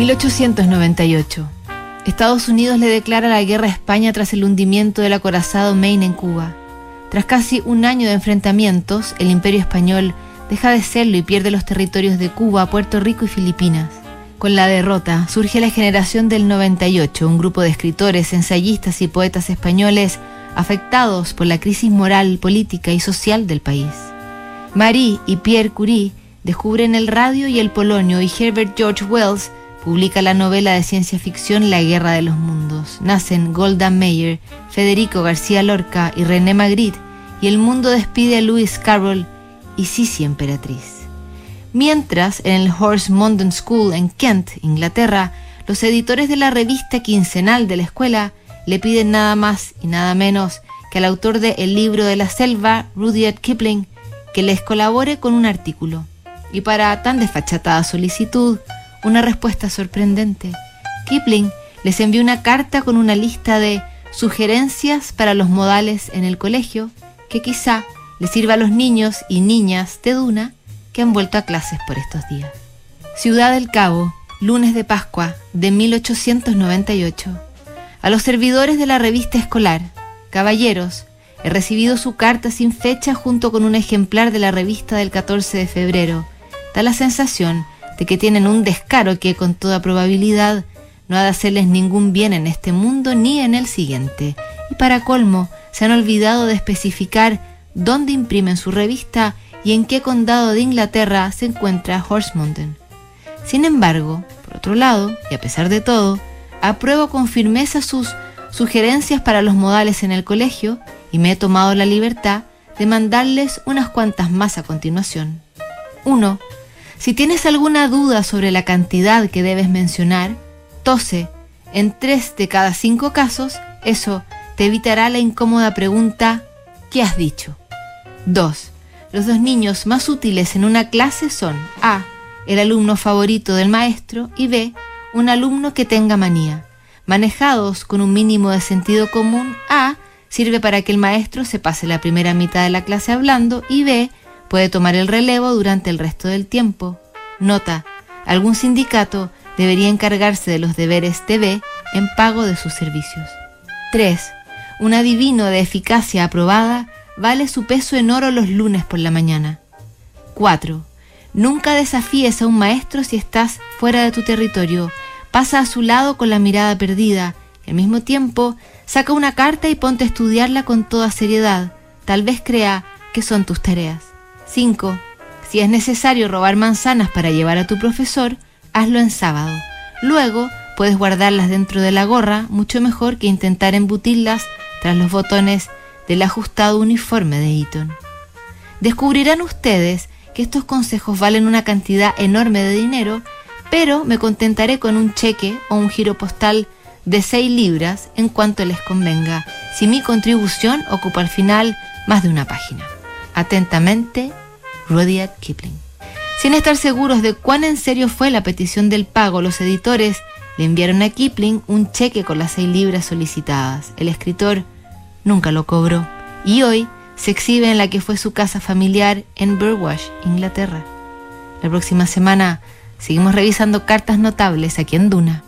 1898. Estados Unidos le declara la guerra a España tras el hundimiento del acorazado Maine en Cuba. Tras casi un año de enfrentamientos, el imperio español deja de serlo y pierde los territorios de Cuba, Puerto Rico y Filipinas. Con la derrota surge la generación del 98, un grupo de escritores, ensayistas y poetas españoles afectados por la crisis moral, política y social del país. Marie y Pierre Curie descubren el radio y el polonio y Herbert George Wells publica la novela de ciencia ficción La Guerra de los Mundos. Nacen Golda Meir, Federico García Lorca y René Magritte y el mundo despide a Lewis Carroll y Sisi Emperatriz. Mientras, en el Horse Mondon School en Kent, Inglaterra, los editores de la revista quincenal de la escuela le piden nada más y nada menos que al autor de El libro de la selva, Rudyard Kipling, que les colabore con un artículo. Y para tan desfachatada solicitud, una respuesta sorprendente. Kipling les envió una carta con una lista de sugerencias para los modales en el colegio que quizá les sirva a los niños y niñas de Duna que han vuelto a clases por estos días. Ciudad del Cabo, lunes de Pascua de 1898. A los servidores de la revista escolar, caballeros, he recibido su carta sin fecha junto con un ejemplar de la revista del 14 de febrero. Da la sensación de que tienen un descaro que con toda probabilidad no ha de hacerles ningún bien en este mundo ni en el siguiente. Y para colmo, se han olvidado de especificar dónde imprimen su revista y en qué condado de Inglaterra se encuentra Horsemonden. Sin embargo, por otro lado, y a pesar de todo, apruebo con firmeza sus sugerencias para los modales en el colegio y me he tomado la libertad de mandarles unas cuantas más a continuación. 1. Si tienes alguna duda sobre la cantidad que debes mencionar, tose. En tres de cada cinco casos, eso te evitará la incómoda pregunta ¿qué has dicho? 2. Los dos niños más útiles en una clase son A. El alumno favorito del maestro y B. Un alumno que tenga manía. Manejados con un mínimo de sentido común, A sirve para que el maestro se pase la primera mitad de la clase hablando y B puede tomar el relevo durante el resto del tiempo. Nota, algún sindicato debería encargarse de los deberes de B en pago de sus servicios. 3. Un adivino de eficacia aprobada vale su peso en oro los lunes por la mañana. 4. Nunca desafíes a un maestro si estás fuera de tu territorio. Pasa a su lado con la mirada perdida. al mismo tiempo, saca una carta y ponte a estudiarla con toda seriedad. Tal vez crea que son tus tareas. 5. Si es necesario robar manzanas para llevar a tu profesor, hazlo en sábado. Luego, puedes guardarlas dentro de la gorra, mucho mejor que intentar embutirlas tras los botones del ajustado uniforme de Eaton. Descubrirán ustedes que estos consejos valen una cantidad enorme de dinero, pero me contentaré con un cheque o un giro postal de 6 libras en cuanto les convenga, si mi contribución ocupa al final más de una página. Atentamente, Rudyard Kipling. Sin estar seguros de cuán en serio fue la petición del pago, los editores le enviaron a Kipling un cheque con las 6 libras solicitadas. El escritor nunca lo cobró y hoy se exhibe en la que fue su casa familiar en Burwash, Inglaterra. La próxima semana seguimos revisando cartas notables aquí en Duna.